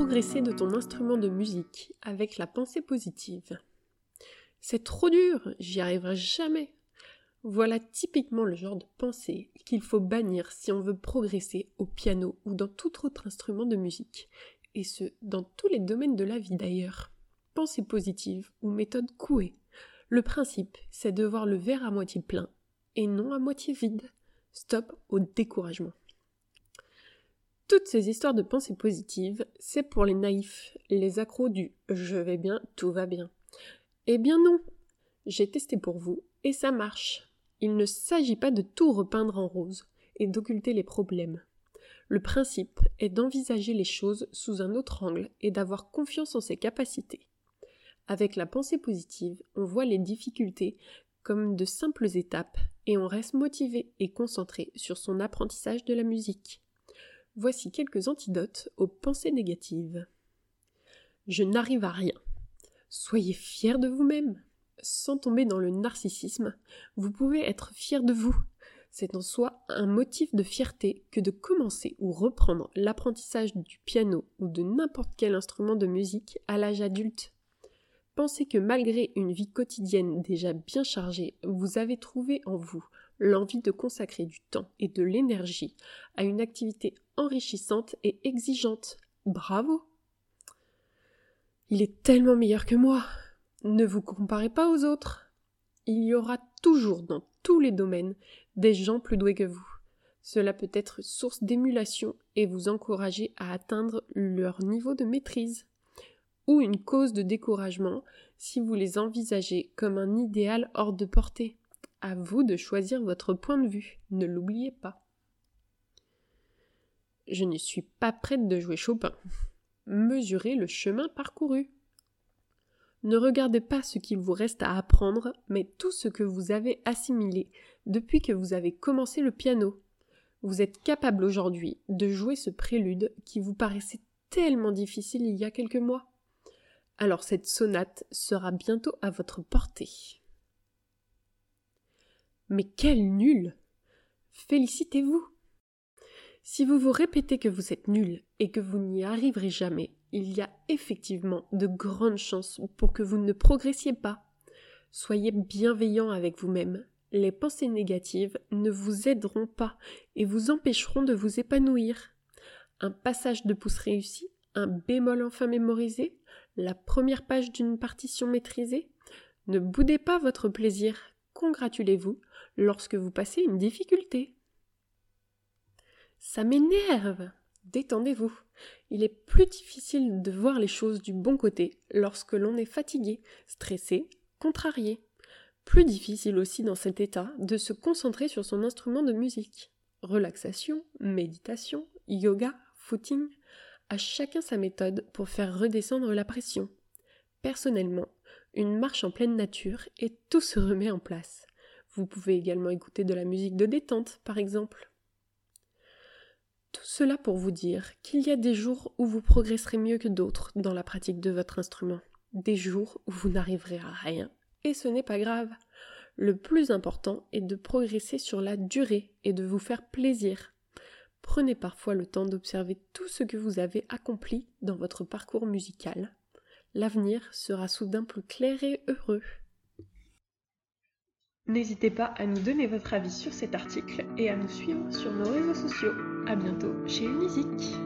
progresser de ton instrument de musique avec la pensée positive. C'est trop dur, j'y arriverai jamais. Voilà typiquement le genre de pensée qu'il faut bannir si on veut progresser au piano ou dans tout autre instrument de musique, et ce, dans tous les domaines de la vie d'ailleurs. Pensée positive ou méthode couée. Le principe, c'est de voir le verre à moitié plein et non à moitié vide. Stop au découragement. Toutes ces histoires de pensée positive, c'est pour les naïfs, les accros du je vais bien, tout va bien. Eh bien non, j'ai testé pour vous et ça marche. Il ne s'agit pas de tout repeindre en rose et d'occulter les problèmes. Le principe est d'envisager les choses sous un autre angle et d'avoir confiance en ses capacités. Avec la pensée positive, on voit les difficultés comme de simples étapes et on reste motivé et concentré sur son apprentissage de la musique. Voici quelques antidotes aux pensées négatives. Je n'arrive à rien. Soyez fier de vous-même. Sans tomber dans le narcissisme, vous pouvez être fier de vous. C'est en soi un motif de fierté que de commencer ou reprendre l'apprentissage du piano ou de n'importe quel instrument de musique à l'âge adulte. Pensez que malgré une vie quotidienne déjà bien chargée, vous avez trouvé en vous l'envie de consacrer du temps et de l'énergie à une activité enrichissante et exigeante. Bravo Il est tellement meilleur que moi. Ne vous comparez pas aux autres. Il y aura toujours dans tous les domaines des gens plus doués que vous. Cela peut être source d'émulation et vous encourager à atteindre leur niveau de maîtrise ou une cause de découragement si vous les envisagez comme un idéal hors de portée. À vous de choisir votre point de vue, ne l'oubliez pas. Je ne suis pas prête de jouer Chopin. Mesurez le chemin parcouru. Ne regardez pas ce qu'il vous reste à apprendre, mais tout ce que vous avez assimilé depuis que vous avez commencé le piano. Vous êtes capable aujourd'hui de jouer ce prélude qui vous paraissait tellement difficile il y a quelques mois. Alors cette sonate sera bientôt à votre portée. Mais quel nul Félicitez-vous Si vous vous répétez que vous êtes nul et que vous n'y arriverez jamais, il y a effectivement de grandes chances pour que vous ne progressiez pas. Soyez bienveillant avec vous-même. Les pensées négatives ne vous aideront pas et vous empêcheront de vous épanouir. Un passage de pouce réussi, un bémol enfin mémorisé, la première page d'une partition maîtrisée Ne boudez pas votre plaisir, congratulez-vous lorsque vous passez une difficulté. Ça m'énerve Détendez-vous. Il est plus difficile de voir les choses du bon côté lorsque l'on est fatigué, stressé, contrarié. Plus difficile aussi dans cet état de se concentrer sur son instrument de musique. Relaxation, méditation, yoga, footing, à chacun sa méthode pour faire redescendre la pression. Personnellement, une marche en pleine nature et tout se remet en place. Vous pouvez également écouter de la musique de détente, par exemple. Tout cela pour vous dire qu'il y a des jours où vous progresserez mieux que d'autres dans la pratique de votre instrument, des jours où vous n'arriverez à rien, et ce n'est pas grave. Le plus important est de progresser sur la durée et de vous faire plaisir, Prenez parfois le temps d'observer tout ce que vous avez accompli dans votre parcours musical. L'avenir sera soudain plus clair et heureux. N'hésitez pas à nous donner votre avis sur cet article et à nous suivre sur nos réseaux sociaux. A bientôt chez Unisic.